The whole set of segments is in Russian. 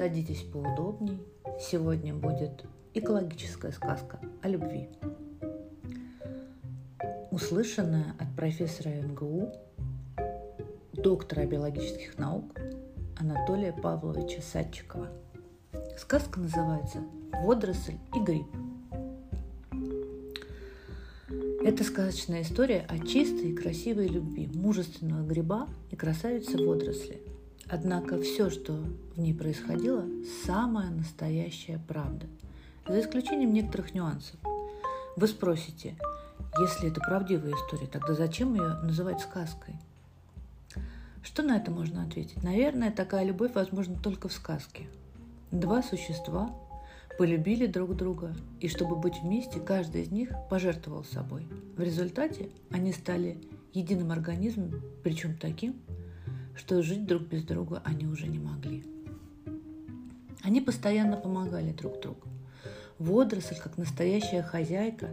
Садитесь поудобней. Сегодня будет экологическая сказка о любви. Услышанная от профессора МГУ, доктора биологических наук Анатолия Павловича Садчикова. Сказка называется «Водоросль и гриб». Это сказочная история о чистой и красивой любви мужественного гриба и красавицы водоросли – Однако все, что в ней происходило, самая настоящая правда, за исключением некоторых нюансов. Вы спросите, если это правдивая история, тогда зачем ее называть сказкой? Что на это можно ответить? Наверное, такая любовь возможна только в сказке. Два существа полюбили друг друга, и чтобы быть вместе, каждый из них пожертвовал собой. В результате они стали единым организмом, причем таким, что жить друг без друга они уже не могли. Они постоянно помогали друг другу. Водоросль, как настоящая хозяйка,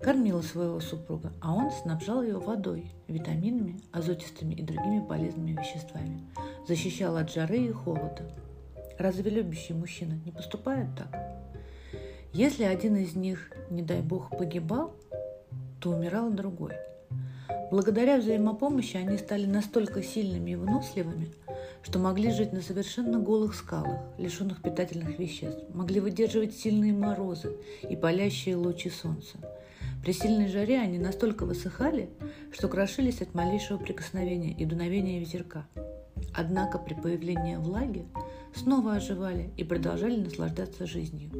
кормила своего супруга, а он снабжал ее водой, витаминами, азотистыми и другими полезными веществами, защищал от жары и холода. Разве любящий мужчина не поступает так? Если один из них, не дай бог, погибал, то умирал другой – Благодаря взаимопомощи они стали настолько сильными и выносливыми, что могли жить на совершенно голых скалах, лишенных питательных веществ, могли выдерживать сильные морозы и палящие лучи солнца. При сильной жаре они настолько высыхали, что крошились от малейшего прикосновения и дуновения ветерка. Однако при появлении влаги снова оживали и продолжали наслаждаться жизнью.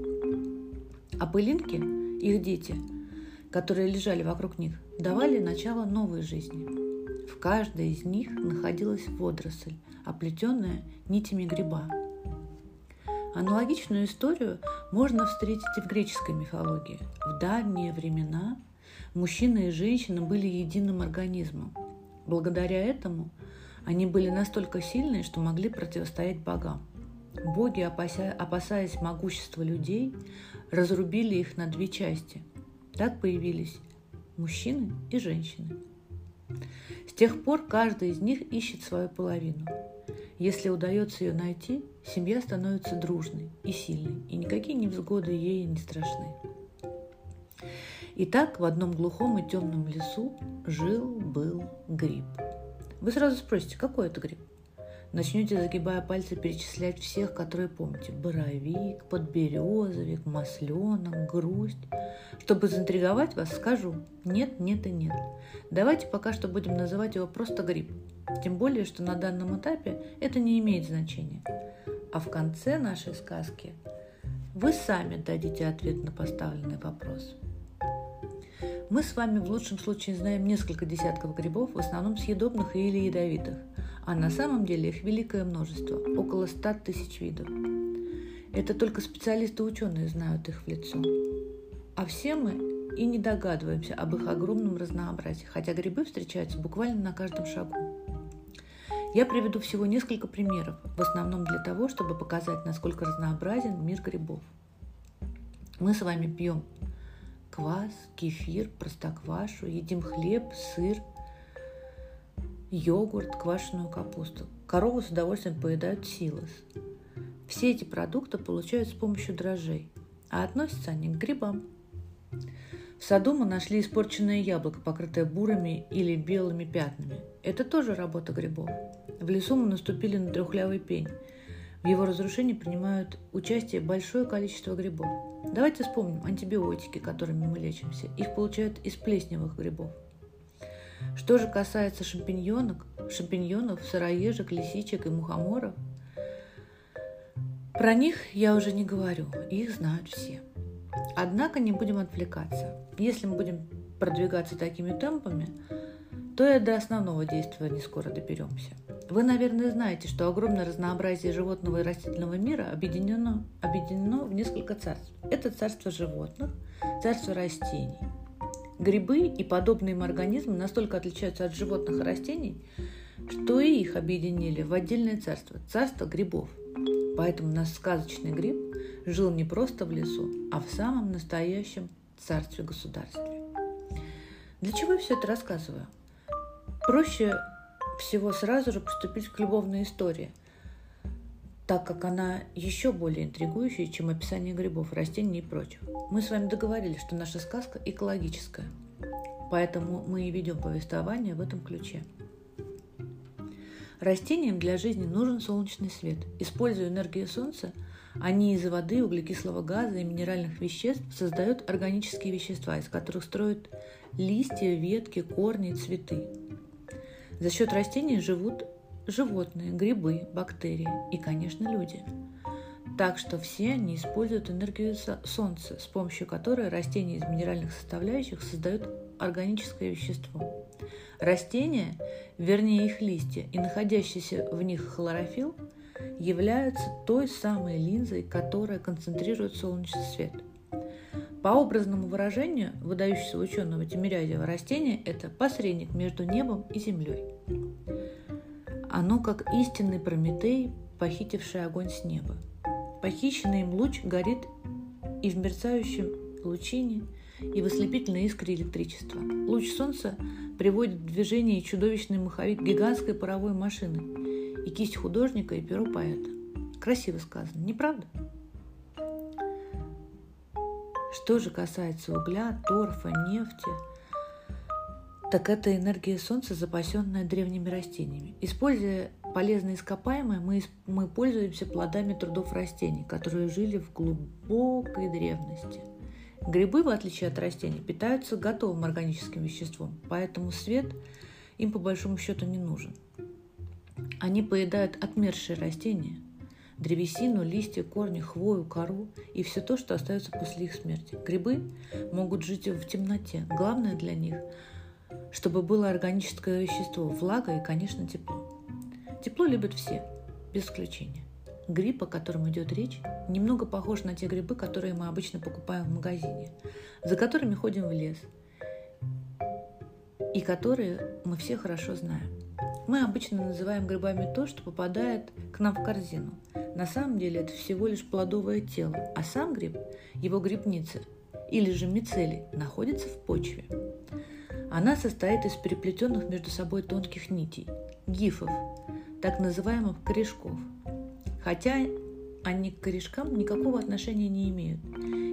А пылинки, их дети – которые лежали вокруг них, давали начало новой жизни. В каждой из них находилась водоросль, оплетенная нитями гриба. Аналогичную историю можно встретить и в греческой мифологии. В давние времена мужчина и женщина были единым организмом. Благодаря этому они были настолько сильны, что могли противостоять богам. Боги, опасаясь могущества людей, разрубили их на две части – так появились мужчины и женщины. С тех пор каждый из них ищет свою половину. Если удается ее найти, семья становится дружной и сильной, и никакие невзгоды ей не страшны. Итак, в одном глухом и темном лесу жил-был гриб. Вы сразу спросите, какой это гриб? Начнете, загибая пальцы, перечислять всех, которые помните. Боровик, подберезовик, масленок, грусть. Чтобы заинтриговать вас, скажу нет, нет и нет. Давайте пока что будем называть его просто гриб. Тем более, что на данном этапе это не имеет значения. А в конце нашей сказки вы сами дадите ответ на поставленный вопрос. Мы с вами в лучшем случае знаем несколько десятков грибов, в основном съедобных или ядовитых а на самом деле их великое множество, около ста тысяч видов. Это только специалисты ученые знают их в лицо. А все мы и не догадываемся об их огромном разнообразии, хотя грибы встречаются буквально на каждом шагу. Я приведу всего несколько примеров, в основном для того, чтобы показать, насколько разнообразен мир грибов. Мы с вами пьем квас, кефир, простоквашу, едим хлеб, сыр – йогурт, квашеную капусту. Корову с удовольствием поедают силос. Все эти продукты получают с помощью дрожжей, а относятся они к грибам. В саду мы нашли испорченное яблоко, покрытое бурыми или белыми пятнами. Это тоже работа грибов. В лесу мы наступили на трехлявый пень. В его разрушении принимают участие большое количество грибов. Давайте вспомним антибиотики, которыми мы лечимся. Их получают из плесневых грибов – что же касается шампиньонов, шампиньонов, сыроежек, лисичек и мухоморов, про них я уже не говорю, их знают все. Однако не будем отвлекаться. Если мы будем продвигаться такими темпами, то и до основного действия не скоро доберемся. Вы, наверное, знаете, что огромное разнообразие животного и растительного мира объединено, объединено в несколько царств. Это царство животных, царство растений – Грибы и подобные им организмы настолько отличаются от животных и растений, что и их объединили в отдельное царство – царство грибов. Поэтому наш сказочный гриб жил не просто в лесу, а в самом настоящем царстве-государстве. Для чего я все это рассказываю? Проще всего сразу же поступить к любовной истории. Так как она еще более интригующая, чем описание грибов, растений и прочего. Мы с вами договорились, что наша сказка экологическая, поэтому мы и ведем повествование в этом ключе. Растениям для жизни нужен солнечный свет. Используя энергию солнца, они из воды, углекислого газа и минеральных веществ создают органические вещества, из которых строят листья, ветки, корни, цветы. За счет растений живут животные, грибы, бактерии и, конечно, люди. Так что все они используют энергию Солнца, с помощью которой растения из минеральных составляющих создают органическое вещество. Растения, вернее их листья и находящийся в них хлорофилл, являются той самой линзой, которая концентрирует солнечный свет. По образному выражению выдающегося ученого Тимирязева растение – это посредник между небом и землей. Оно как истинный Прометей, похитивший огонь с неба. Похищенный им луч горит и в мерцающем лучине, и в ослепительной искре электричества. Луч солнца приводит в движение чудовищный маховик гигантской паровой машины, и кисть художника, и перо поэта. Красиво сказано, не правда? Что же касается угля, торфа, нефти – так это энергия Солнца, запасенная древними растениями. Используя полезные ископаемые, мы, мы пользуемся плодами трудов растений, которые жили в глубокой древности. Грибы, в отличие от растений, питаются готовым органическим веществом, поэтому свет им по большому счету не нужен. Они поедают отмершие растения, древесину, листья, корни, хвою, кору и все то, что остается после их смерти. Грибы могут жить в темноте. Главное для них чтобы было органическое вещество, влага и, конечно, тепло. Тепло любят все, без исключения. Гриб, о котором идет речь, немного похож на те грибы, которые мы обычно покупаем в магазине, за которыми ходим в лес, и которые мы все хорошо знаем. Мы обычно называем грибами то, что попадает к нам в корзину. На самом деле это всего лишь плодовое тело, а сам гриб, его грибница или же мицелий, находится в почве. Она состоит из переплетенных между собой тонких нитей, гифов, так называемых корешков. Хотя они к корешкам никакого отношения не имеют.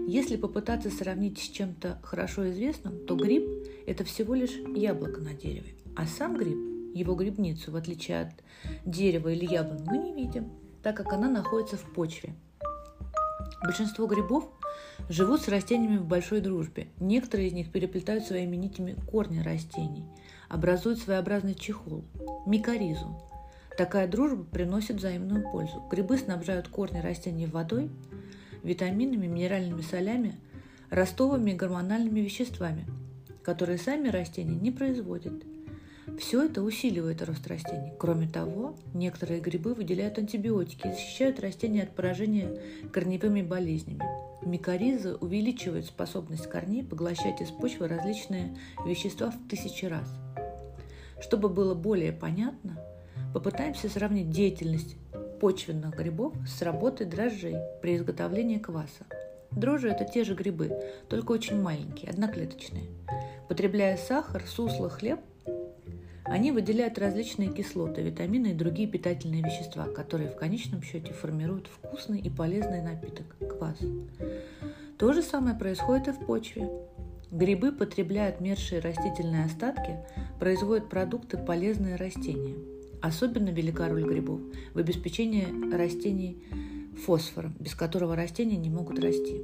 Если попытаться сравнить с чем-то хорошо известным, то гриб – это всего лишь яблоко на дереве. А сам гриб, его грибницу, в отличие от дерева или яблонь, мы не видим, так как она находится в почве. Большинство грибов живут с растениями в большой дружбе. Некоторые из них переплетают своими нитями корни растений, образуют своеобразный чехол – микоризу. Такая дружба приносит взаимную пользу. Грибы снабжают корни растений водой, витаминами, минеральными солями, ростовыми и гормональными веществами, которые сами растения не производят – все это усиливает рост растений. Кроме того, некоторые грибы выделяют антибиотики и защищают растения от поражения корневыми болезнями. Микориза увеличивает способность корней поглощать из почвы различные вещества в тысячи раз. Чтобы было более понятно, попытаемся сравнить деятельность почвенных грибов с работой дрожжей при изготовлении кваса. Дрожжи – это те же грибы, только очень маленькие, одноклеточные. Потребляя сахар, сусло, хлеб – они выделяют различные кислоты, витамины и другие питательные вещества, которые в конечном счете формируют вкусный и полезный напиток – квас. То же самое происходит и в почве. Грибы потребляют мерзшие растительные остатки, производят продукты полезные растения. Особенно велика роль грибов в обеспечении растений фосфором, без которого растения не могут расти.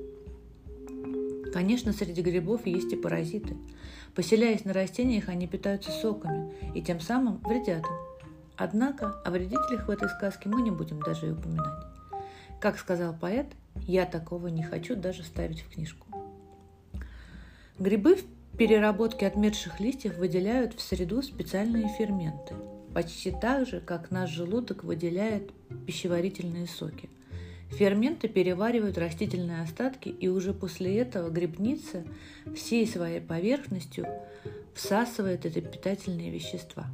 Конечно, среди грибов есть и паразиты – Поселяясь на растениях, они питаются соками и тем самым вредят им. Однако о вредителях в этой сказке мы не будем даже и упоминать. Как сказал поэт, я такого не хочу даже ставить в книжку. Грибы в переработке отмерших листьев выделяют в среду специальные ферменты, почти так же, как наш желудок выделяет пищеварительные соки – Ферменты переваривают растительные остатки, и уже после этого грибница всей своей поверхностью всасывает эти питательные вещества.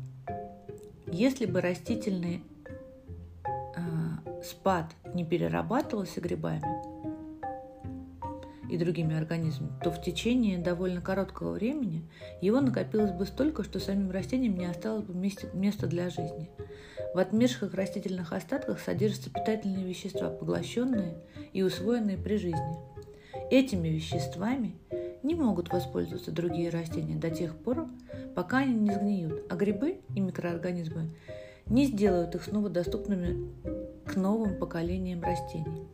Если бы растительный э, спад не перерабатывался грибами и другими организмами, то в течение довольно короткого времени его накопилось бы столько, что самим растениям не осталось бы места для жизни. В отмерших растительных остатках содержатся питательные вещества, поглощенные и усвоенные при жизни. Этими веществами не могут воспользоваться другие растения до тех пор, пока они не сгниют, а грибы и микроорганизмы не сделают их снова доступными к новым поколениям растений.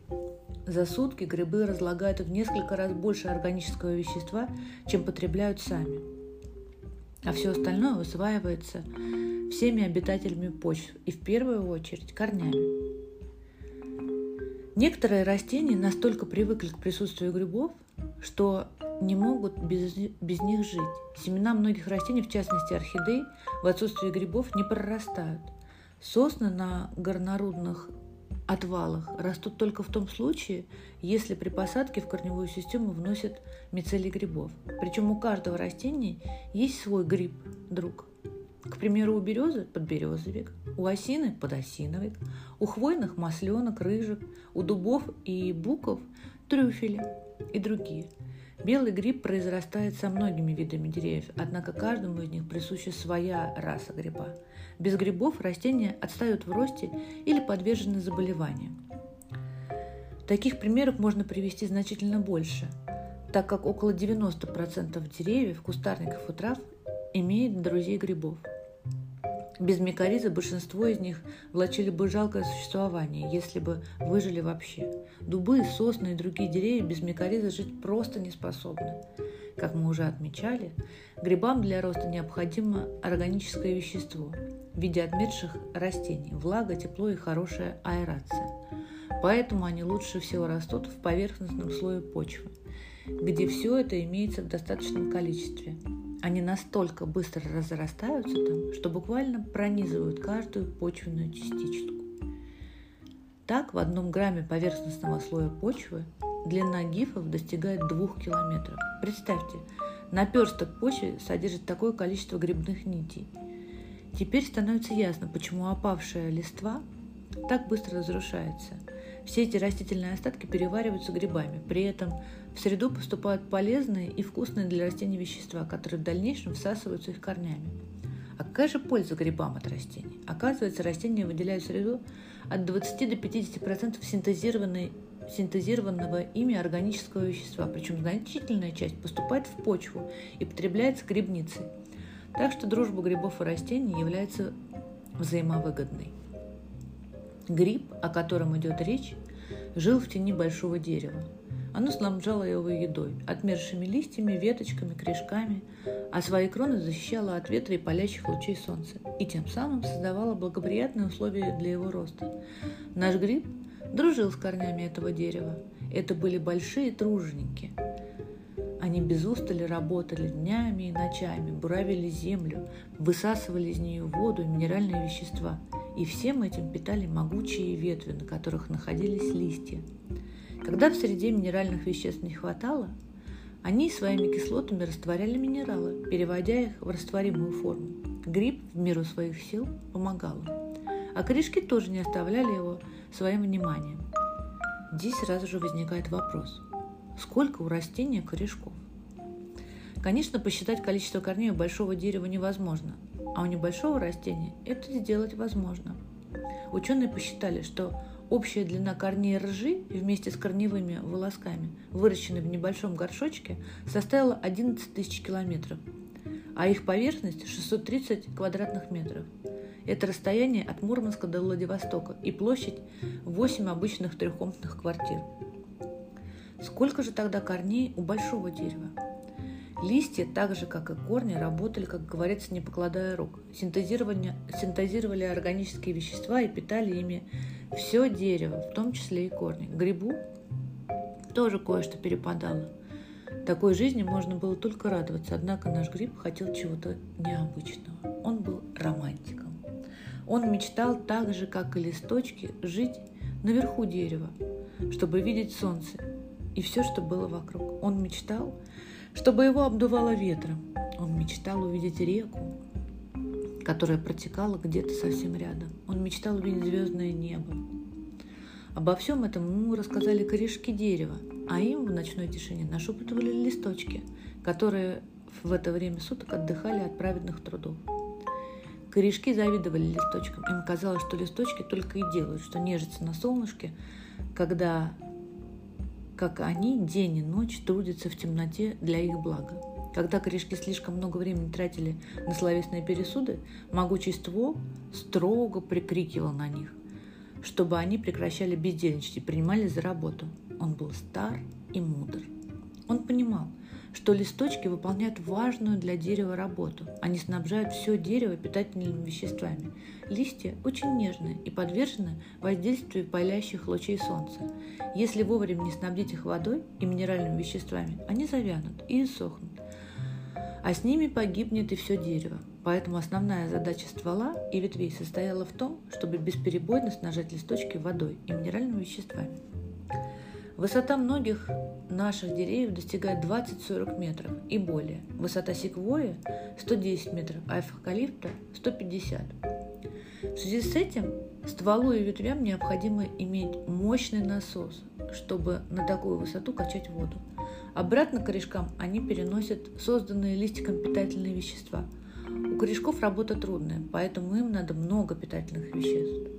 За сутки грибы разлагают в несколько раз больше органического вещества, чем потребляют сами. А все остальное усваивается всеми обитателями почв и в первую очередь корнями. Некоторые растения настолько привыкли к присутствию грибов, что не могут без, без них жить. Семена многих растений, в частности орхидей, в отсутствие грибов не прорастают. Сосны на горнорудных отвалах растут только в том случае, если при посадке в корневую систему вносят мицелий грибов. Причем у каждого растения есть свой гриб, друг. К примеру, у березы – подберезовик, у осины – подосиновик, у хвойных – масленок, рыжик, у дубов и буков – трюфели и другие – Белый гриб произрастает со многими видами деревьев, однако каждому из них присуща своя раса гриба. Без грибов растения отстают в росте или подвержены заболеваниям. Таких примеров можно привести значительно больше, так как около 90% деревьев, кустарников и трав имеют друзей грибов – без микориза большинство из них влачили бы жалкое существование, если бы выжили вообще. Дубы, сосны и другие деревья без микориза жить просто не способны. Как мы уже отмечали, грибам для роста необходимо органическое вещество в виде отмерших растений, влага, тепло и хорошая аэрация. Поэтому они лучше всего растут в поверхностном слое почвы, где все это имеется в достаточном количестве – они настолько быстро разрастаются там, что буквально пронизывают каждую почвенную частичку. Так, в одном грамме поверхностного слоя почвы длина гифов достигает двух километров. Представьте, наперсток почвы содержит такое количество грибных нитей. Теперь становится ясно, почему опавшая листва так быстро разрушается – все эти растительные остатки перевариваются грибами. При этом в среду поступают полезные и вкусные для растений вещества, которые в дальнейшем всасываются их корнями. А какая же польза грибам от растений? Оказывается, растения выделяют в среду от 20 до 50% синтезированной синтезированного ими органического вещества, причем значительная часть поступает в почву и потребляется грибницей. Так что дружба грибов и растений является взаимовыгодной. Гриб, о котором идет речь, жил в тени большого дерева. Оно снабжало его едой, отмершими листьями, веточками, корешками, а свои кроны защищало от ветра и палящих лучей солнца, и тем самым создавало благоприятные условия для его роста. Наш гриб дружил с корнями этого дерева. Это были большие труженики. Они без устали работали днями и ночами, буравили землю, высасывали из нее воду и минеральные вещества – и всем этим питали могучие ветви, на которых находились листья. Когда в среде минеральных веществ не хватало, они своими кислотами растворяли минералы, переводя их в растворимую форму. Гриб в меру своих сил помогал. А корешки тоже не оставляли его своим вниманием. Здесь сразу же возникает вопрос, сколько у растения корешков? Конечно, посчитать количество корней у большого дерева невозможно, а у небольшого растения это сделать возможно. Ученые посчитали, что общая длина корней ржи вместе с корневыми волосками, выращенной в небольшом горшочке, составила 11 тысяч километров, а их поверхность 630 квадратных метров. Это расстояние от Мурманска до Владивостока и площадь 8 обычных трехкомнатных квартир. Сколько же тогда корней у большого дерева? Листья, так же как и корни, работали, как говорится, не покладая рук. Синтезировали, органические вещества и питали ими все дерево, в том числе и корни. Грибу тоже кое-что перепадало. Такой жизни можно было только радоваться, однако наш гриб хотел чего-то необычного. Он был романтиком. Он мечтал так же, как и листочки, жить наверху дерева, чтобы видеть солнце и все, что было вокруг. Он мечтал, чтобы его обдувало ветром. Он мечтал увидеть реку, которая протекала где-то совсем рядом. Он мечтал увидеть звездное небо. Обо всем этом ему рассказали корешки дерева, а им в ночной тишине нашептывали листочки, которые в это время суток отдыхали от праведных трудов. Корешки завидовали листочкам. Им казалось, что листочки только и делают, что нежатся на солнышке, когда, как они, день и ночь трудятся в темноте для их блага. Когда корешки слишком много времени тратили на словесные пересуды, могучий ствол строго прикрикивал на них, чтобы они прекращали бездельничать и принимали за работу. Он был стар и мудр. Что листочки выполняют важную для дерева работу. Они снабжают все дерево питательными веществами. Листья очень нежные и подвержены воздействию палящих лучей солнца. Если вовремя не снабдить их водой и минеральными веществами, они завянут и иссохнут. А с ними погибнет и все дерево. Поэтому основная задача ствола и ветвей состояла в том, чтобы бесперебойно снажать листочки водой и минеральными веществами. Высота многих наших деревьев достигает 20-40 метров и более. Высота секвоя 110 метров, а эвкалипта 150. В связи с этим стволу и ветвям необходимо иметь мощный насос, чтобы на такую высоту качать воду. Обратно к корешкам они переносят созданные листиком питательные вещества. У корешков работа трудная, поэтому им надо много питательных веществ.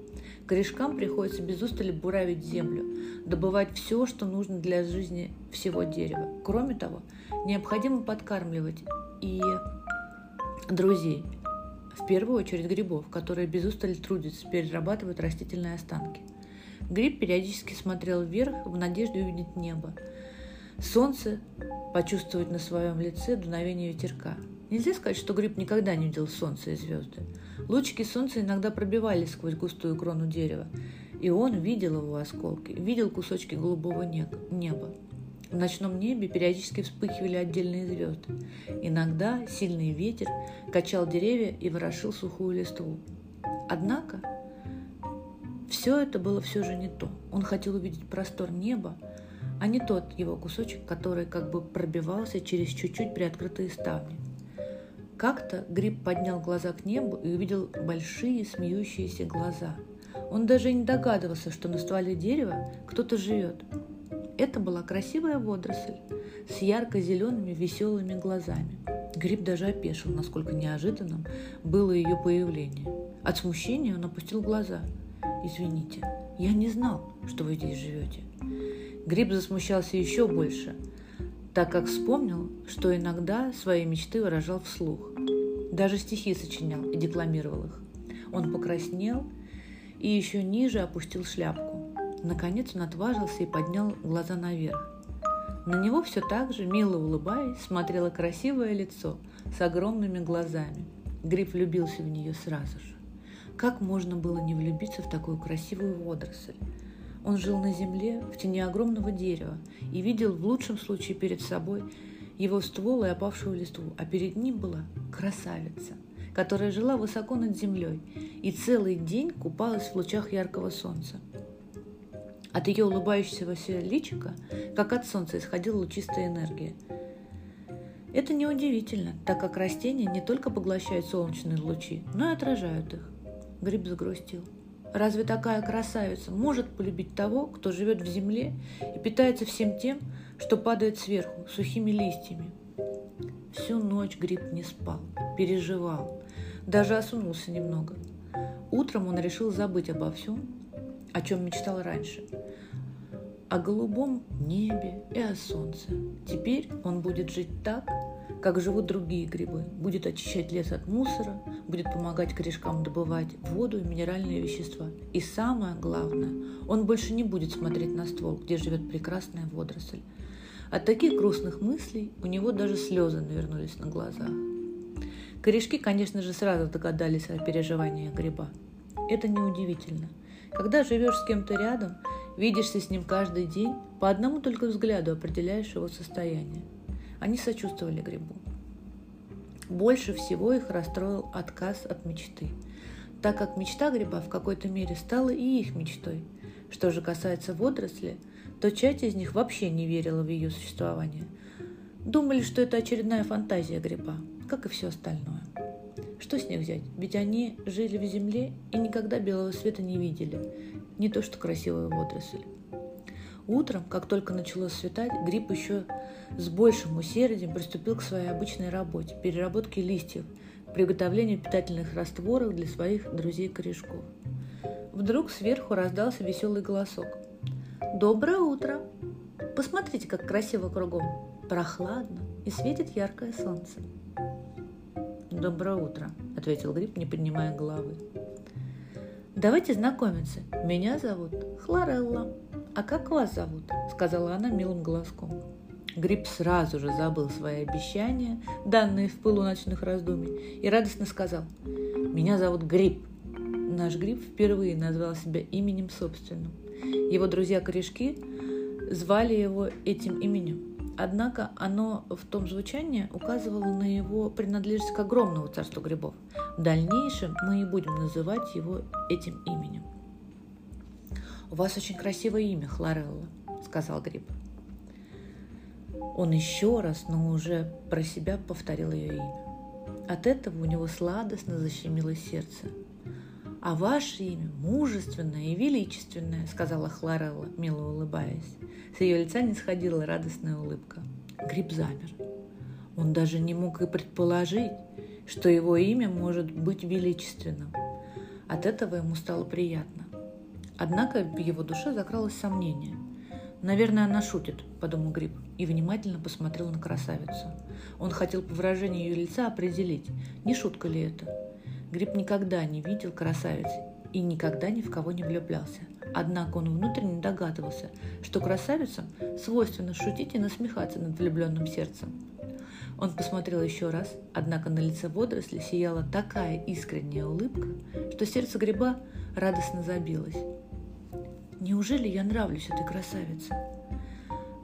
Корешкам приходится без устали буравить землю, добывать все, что нужно для жизни всего дерева. Кроме того, необходимо подкармливать и друзей, в первую очередь грибов, которые без устали трудятся, перерабатывают растительные останки. Гриб периодически смотрел вверх в надежде увидеть небо. Солнце почувствовать на своем лице дуновение ветерка. Нельзя сказать, что гриб никогда не видел солнце и звезды. Лучики солнца иногда пробивались сквозь густую крону дерева, и он видел его осколки, видел кусочки голубого неба. В ночном небе периодически вспыхивали отдельные звезды. Иногда сильный ветер качал деревья и ворошил сухую листву. Однако все это было все же не то. Он хотел увидеть простор неба, а не тот его кусочек, который как бы пробивался через чуть-чуть приоткрытые ставни. Как-то Гриб поднял глаза к небу и увидел большие смеющиеся глаза. Он даже не догадывался, что на стволе дерева кто-то живет. Это была красивая водоросль с ярко-зелеными веселыми глазами. Гриб даже опешил, насколько неожиданным было ее появление. От смущения он опустил глаза. «Извините, я не знал, что вы здесь живете». Гриб засмущался еще больше – так как вспомнил, что иногда свои мечты выражал вслух. Даже стихи сочинял и декламировал их. Он покраснел и еще ниже опустил шляпку. Наконец он отважился и поднял глаза наверх. На него все так же, мило улыбаясь, смотрело красивое лицо с огромными глазами. Гриф влюбился в нее сразу же. Как можно было не влюбиться в такую красивую водоросль? Он жил на земле, в тени огромного дерева, и видел в лучшем случае перед собой его ствол и опавшую листву, а перед ним была красавица, которая жила высоко над землей и целый день купалась в лучах яркого солнца. От ее улыбающегося личика, как от солнца, исходила лучистая энергия. Это неудивительно, так как растения не только поглощают солнечные лучи, но и отражают их. Гриб загрустил. Разве такая красавица может полюбить того, кто живет в земле и питается всем тем, что падает сверху, сухими листьями? Всю ночь гриб не спал, переживал, даже осунулся немного. Утром он решил забыть обо всем, о чем мечтал раньше. О голубом небе и о солнце. Теперь он будет жить так, как живут другие грибы. Будет очищать лес от мусора, будет помогать корешкам добывать воду и минеральные вещества. И самое главное, он больше не будет смотреть на ствол, где живет прекрасная водоросль. От таких грустных мыслей у него даже слезы навернулись на глазах. Корешки, конечно же, сразу догадались о переживаниях гриба. Это неудивительно. Когда живешь с кем-то рядом, видишься с ним каждый день, по одному только взгляду определяешь его состояние – они сочувствовали грибу. Больше всего их расстроил отказ от мечты, так как мечта гриба в какой-то мере стала и их мечтой. Что же касается водоросли, то часть из них вообще не верила в ее существование. Думали, что это очередная фантазия гриба, как и все остальное. Что с них взять? Ведь они жили в земле и никогда белого света не видели, не то что красивую водоросль. Утром, как только начало светать, гриб еще с большим усердием приступил к своей обычной работе – переработке листьев приготовлению питательных растворов для своих друзей-корешков. Вдруг сверху раздался веселый голосок. «Доброе утро! Посмотрите, как красиво кругом! Прохладно и светит яркое солнце!» «Доброе утро», — ответил Гриб, не поднимая головы. «Давайте знакомиться. Меня зовут Хлорелла. А как вас зовут?» — сказала она милым голоском. Гриб сразу же забыл свои обещания, данные в пылу ночных раздумий, и радостно сказал «Меня зовут Гриб». Наш Гриб впервые назвал себя именем собственным. Его друзья-корешки звали его этим именем. Однако оно в том звучании указывало на его принадлежность к огромному царству грибов. В дальнейшем мы и будем называть его этим именем. «У вас очень красивое имя, Хлорелла», — сказал Гриб. Он еще раз, но уже про себя повторил ее имя. От этого у него сладостно защемило сердце. «А ваше имя мужественное и величественное», — сказала Хлорелла, мило улыбаясь. С ее лица не сходила радостная улыбка. Гриб замер. Он даже не мог и предположить, что его имя может быть величественным. От этого ему стало приятно. Однако в его душе закралось сомнение. «Наверное, она шутит», — подумал Гриб и внимательно посмотрел на красавицу. Он хотел по выражению ее лица определить, не шутка ли это. Гриб никогда не видел красавицы и никогда ни в кого не влюблялся. Однако он внутренне догадывался, что красавицам свойственно шутить и насмехаться над влюбленным сердцем. Он посмотрел еще раз, однако на лице водоросли сияла такая искренняя улыбка, что сердце гриба радостно забилось. «Неужели я нравлюсь этой красавице?»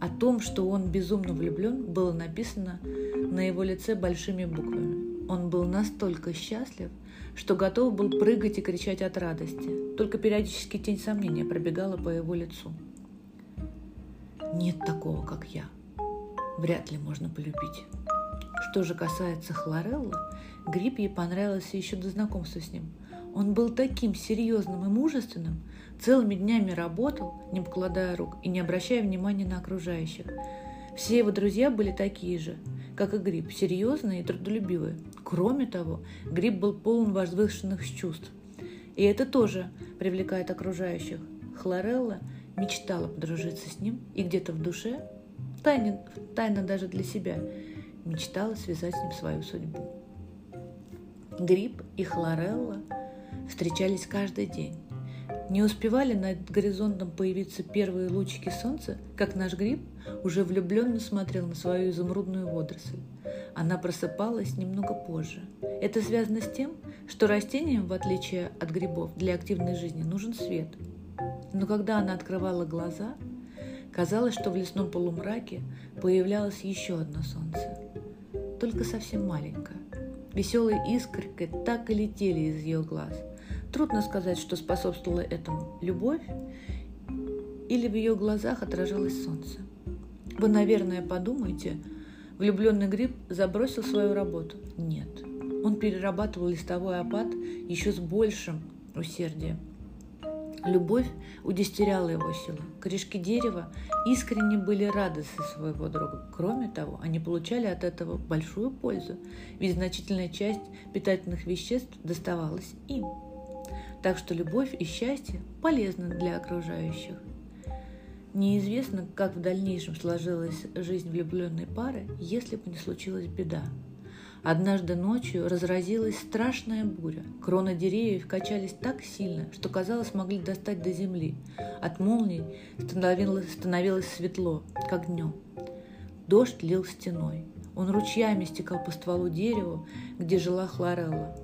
О том, что он безумно влюблен, было написано на его лице большими буквами. Он был настолько счастлив, что готов был прыгать и кричать от радости. Только периодически тень сомнения пробегала по его лицу. Нет такого, как я. Вряд ли можно полюбить. Что же касается Хлорелла, Грипп ей понравился еще до знакомства с ним. Он был таким серьезным и мужественным, Целыми днями работал, не покладая рук и не обращая внимания на окружающих. Все его друзья были такие же, как и Гриб, серьезные и трудолюбивые. Кроме того, Гриб был полон возвышенных чувств. И это тоже привлекает окружающих. Хлорелла мечтала подружиться с ним и где-то в душе, тайно, тайно даже для себя, мечтала связать с ним свою судьбу. Гриб и Хлорелла встречались каждый день. Не успевали над горизонтом появиться первые лучики солнца, как наш гриб уже влюбленно смотрел на свою изумрудную водоросль. Она просыпалась немного позже. Это связано с тем, что растениям, в отличие от грибов, для активной жизни нужен свет. Но когда она открывала глаза, казалось, что в лесном полумраке появлялось еще одно солнце. Только совсем маленькое. Веселые искорки так и летели из ее глаз – Трудно сказать, что способствовало этому любовь или в ее глазах отражалось солнце. Вы, наверное, подумаете, влюбленный гриб забросил свою работу. Нет, он перерабатывал листовой опад еще с большим усердием. Любовь удестеряла его силы. Корешки дерева искренне были рады со своего друга. Кроме того, они получали от этого большую пользу, ведь значительная часть питательных веществ доставалась им. Так что любовь и счастье полезны для окружающих. Неизвестно, как в дальнейшем сложилась жизнь влюбленной пары, если бы не случилась беда. Однажды ночью разразилась страшная буря. Кроны деревьев качались так сильно, что, казалось, могли достать до земли. От молний становилось, становилось светло, как днем. Дождь лил стеной. Он ручьями стекал по стволу дерева, где жила Хлорелла.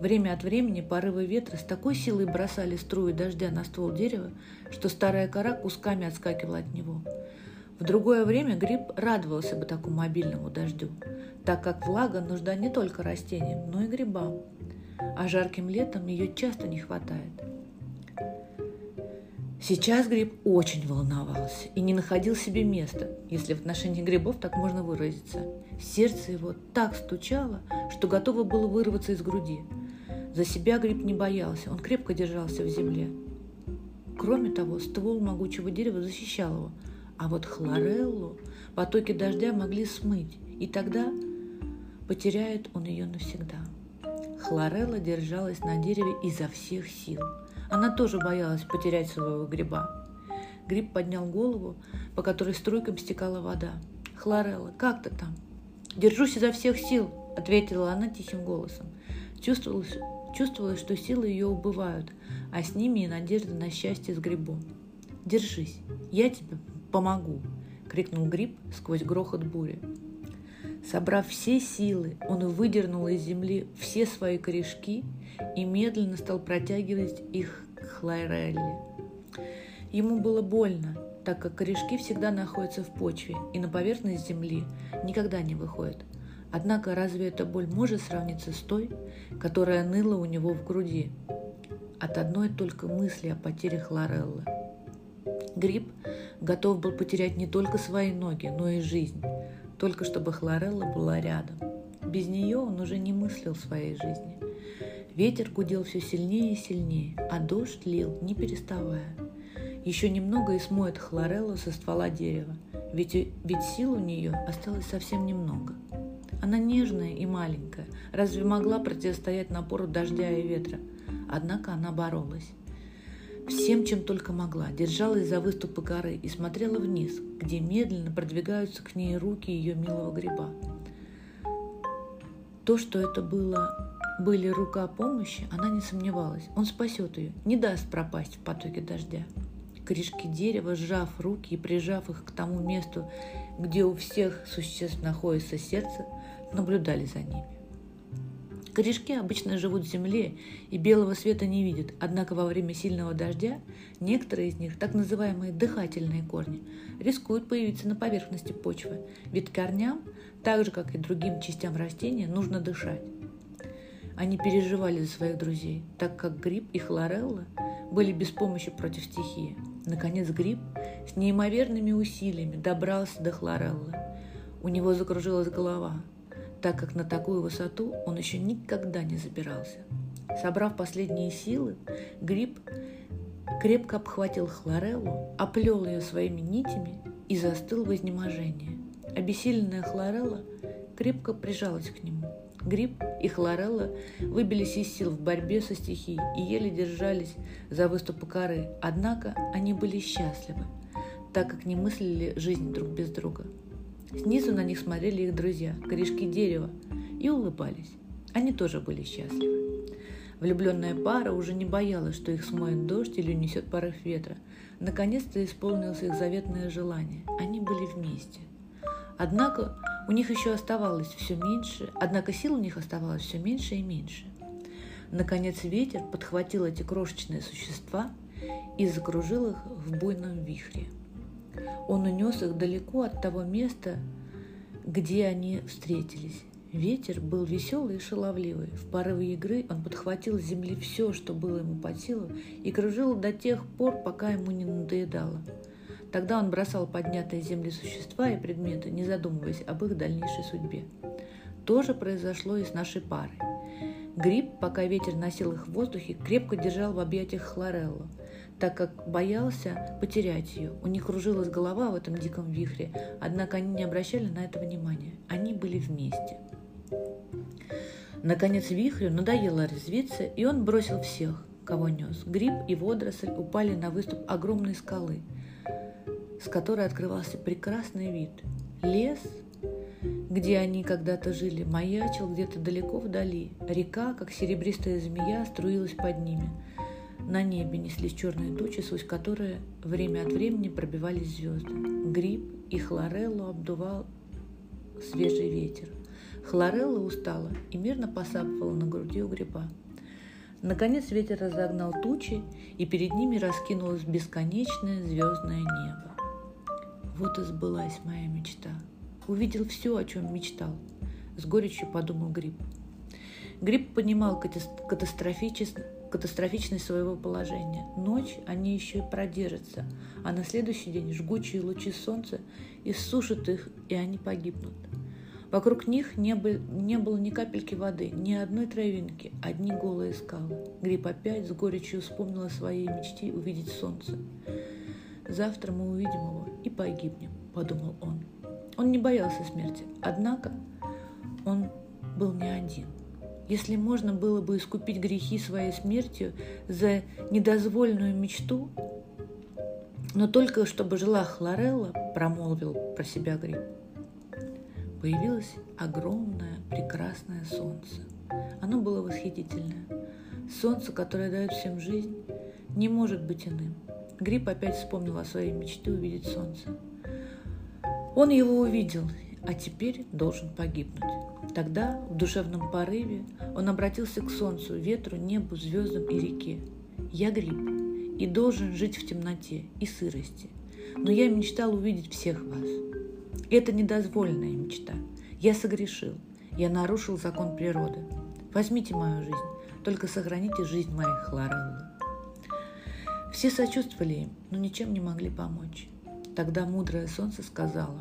Время от времени порывы ветра с такой силой бросали струи дождя на ствол дерева, что старая кора кусками отскакивала от него. В другое время гриб радовался бы такому мобильному дождю, так как влага нужда не только растениям, но и грибам, а жарким летом ее часто не хватает. Сейчас гриб очень волновался и не находил себе места, если в отношении грибов так можно выразиться. Сердце его так стучало, что готово было вырваться из груди – за себя гриб не боялся, он крепко держался в земле. Кроме того, ствол могучего дерева защищал его, а вот хлореллу потоки дождя могли смыть, и тогда потеряет он ее навсегда. Хлорелла держалась на дереве изо всех сил. Она тоже боялась потерять своего гриба. Гриб поднял голову, по которой струйком стекала вода. «Хлорелла, как ты там?» «Держусь изо всех сил», — ответила она тихим голосом. Чувствовалось, чувствовалось, что силы ее убывают, а с ними и надежда на счастье с грибом. «Держись, я тебе помогу!» — крикнул гриб сквозь грохот бури. Собрав все силы, он выдернул из земли все свои корешки и медленно стал протягивать их к Хлайрелле. Ему было больно, так как корешки всегда находятся в почве и на поверхность земли никогда не выходят. Однако разве эта боль может сравниться с той, которая ныла у него в груди от одной только мысли о потере Хлореллы? Гриб готов был потерять не только свои ноги, но и жизнь, только чтобы Хлорелла была рядом. Без нее он уже не мыслил своей жизни. Ветер гудел все сильнее и сильнее, а дождь лил, не переставая. Еще немного и смоет Хлореллу со ствола дерева, ведь, ведь сил у нее осталось совсем немного. Она нежная и маленькая, разве могла противостоять напору дождя и ветра? Однако она боролась всем, чем только могла, держалась за выступы горы и смотрела вниз, где медленно продвигаются к ней руки ее милого гриба. То, что это было, были рука помощи, она не сомневалась. Он спасет ее, не даст пропасть в потоке дождя. Корешки дерева, сжав руки и прижав их к тому месту, где у всех существ находится сердце, наблюдали за ними. Корешки обычно живут в земле и белого света не видят, однако во время сильного дождя некоторые из них, так называемые дыхательные корни, рискуют появиться на поверхности почвы, ведь корням, так же как и другим частям растения, нужно дышать. Они переживали за своих друзей, так как гриб и хлорелла были без помощи против стихии. Наконец гриб с неимоверными усилиями добрался до хлореллы. У него закружилась голова, так как на такую высоту он еще никогда не забирался. Собрав последние силы, Гриб крепко обхватил Хлореллу, оплел ее своими нитями и застыл в изнеможении. Обессиленная Хлорелла крепко прижалась к нему. Гриб и Хлорелла выбились из сил в борьбе со стихией и еле держались за выступы коры, однако они были счастливы, так как не мыслили жизнь друг без друга – Снизу на них смотрели их друзья, корешки дерева, и улыбались. Они тоже были счастливы. Влюбленная пара уже не боялась, что их смоет дождь или унесет порыв ветра. Наконец-то исполнилось их заветное желание. Они были вместе. Однако у них еще оставалось все меньше, однако сил у них оставалось все меньше и меньше. Наконец ветер подхватил эти крошечные существа и закружил их в буйном вихре – он унес их далеко от того места, где они встретились. Ветер был веселый и шаловливый. В порыве игры он подхватил с земли все, что было ему под силу, и кружил до тех пор, пока ему не надоедало. Тогда он бросал поднятые земли существа и предметы, не задумываясь об их дальнейшей судьбе. То же произошло и с нашей парой. Гриб, пока ветер носил их в воздухе, крепко держал в объятиях Хлореллу так как боялся потерять ее. У них кружилась голова в этом диком вихре, однако они не обращали на это внимания. Они были вместе. Наконец вихрю надоело резвиться, и он бросил всех, кого нес. Гриб и водоросль упали на выступ огромной скалы, с которой открывался прекрасный вид. Лес, где они когда-то жили, маячил где-то далеко вдали. Река, как серебристая змея, струилась под ними – на небе неслись черные тучи, сквозь которые время от времени пробивались звезды. Гриб и хлореллу обдувал свежий ветер. Хлорелла устала и мирно посапывала на груди у гриба. Наконец ветер разогнал тучи, и перед ними раскинулось бесконечное звездное небо. Вот и сбылась моя мечта. Увидел все, о чем мечтал. С горечью подумал Гриб. Гриб понимал катастрофически катастрофичность своего положения. Ночь они еще и продержатся, а на следующий день жгучие лучи солнца иссушат их, и они погибнут. Вокруг них не, было, не было ни капельки воды, ни одной травинки, одни голые скалы. Гриб опять с горечью вспомнил о своей мечте увидеть солнце. «Завтра мы увидим его и погибнем», — подумал он. Он не боялся смерти, однако он был не один. Если можно было бы искупить грехи своей смертью за недозволенную мечту, но только чтобы жила Хлорелла, промолвил про себя Гриб. Появилось огромное прекрасное солнце. Оно было восхитительное. Солнце, которое дает всем жизнь, не может быть иным. Гриб опять вспомнил о своей мечте увидеть солнце. Он его увидел, а теперь должен погибнуть. Тогда, в душевном порыве, он обратился к солнцу, ветру, небу, звездам и реке. «Я гриб и должен жить в темноте и сырости, но я мечтал увидеть всех вас. Это недозволенная мечта. Я согрешил, я нарушил закон природы. Возьмите мою жизнь, только сохраните жизнь моей Хлореллы». Все сочувствовали им, но ничем не могли помочь. Тогда мудрое солнце сказала,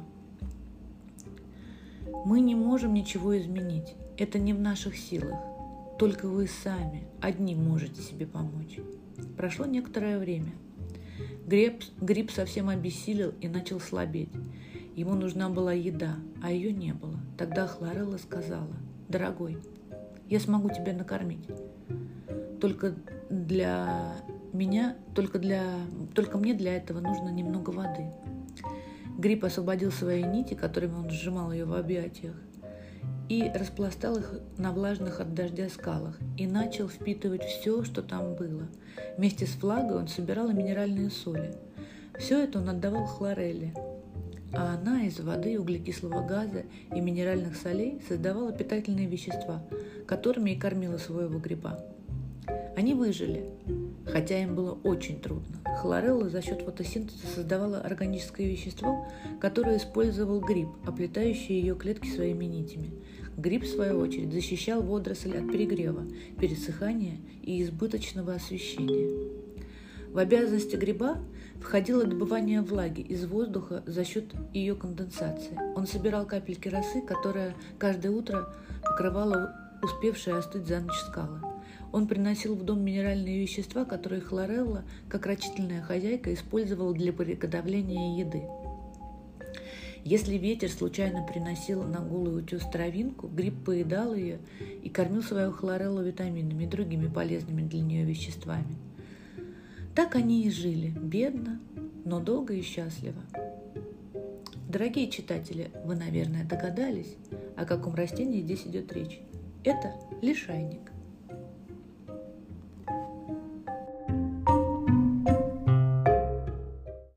«Мы не можем ничего изменить, это не в наших силах. Только вы сами, одни можете себе помочь». Прошло некоторое время. Гриб, гриб совсем обессилел и начал слабеть. Ему нужна была еда, а ее не было. Тогда Хлорелла сказала, «Дорогой, я смогу тебя накормить. Только для меня, только, для, только мне для этого нужно немного воды. Гриб освободил свои нити, которыми он сжимал ее в объятиях, и распластал их на влажных от дождя скалах и начал впитывать все, что там было. Вместе с флагой он собирал и минеральные соли. Все это он отдавал Хлорелле, а она из воды, углекислого газа и минеральных солей создавала питательные вещества, которыми и кормила своего гриба. Они выжили, хотя им было очень трудно. Хлорелла за счет фотосинтеза создавала органическое вещество, которое использовал гриб, оплетающий ее клетки своими нитями. Гриб, в свою очередь, защищал водоросль от перегрева, пересыхания и избыточного освещения. В обязанности гриба входило добывание влаги из воздуха за счет ее конденсации. Он собирал капельки росы, которая каждое утро покрывала успевшие остыть за ночь скалы. Он приносил в дом минеральные вещества, которые Хлорелла, как рачительная хозяйка, использовала для приготовления еды. Если ветер случайно приносил на голый утес травинку, гриб поедал ее и кормил свою хлореллу витаминами и другими полезными для нее веществами. Так они и жили, бедно, но долго и счастливо. Дорогие читатели, вы, наверное, догадались, о каком растении здесь идет речь. Это лишайник –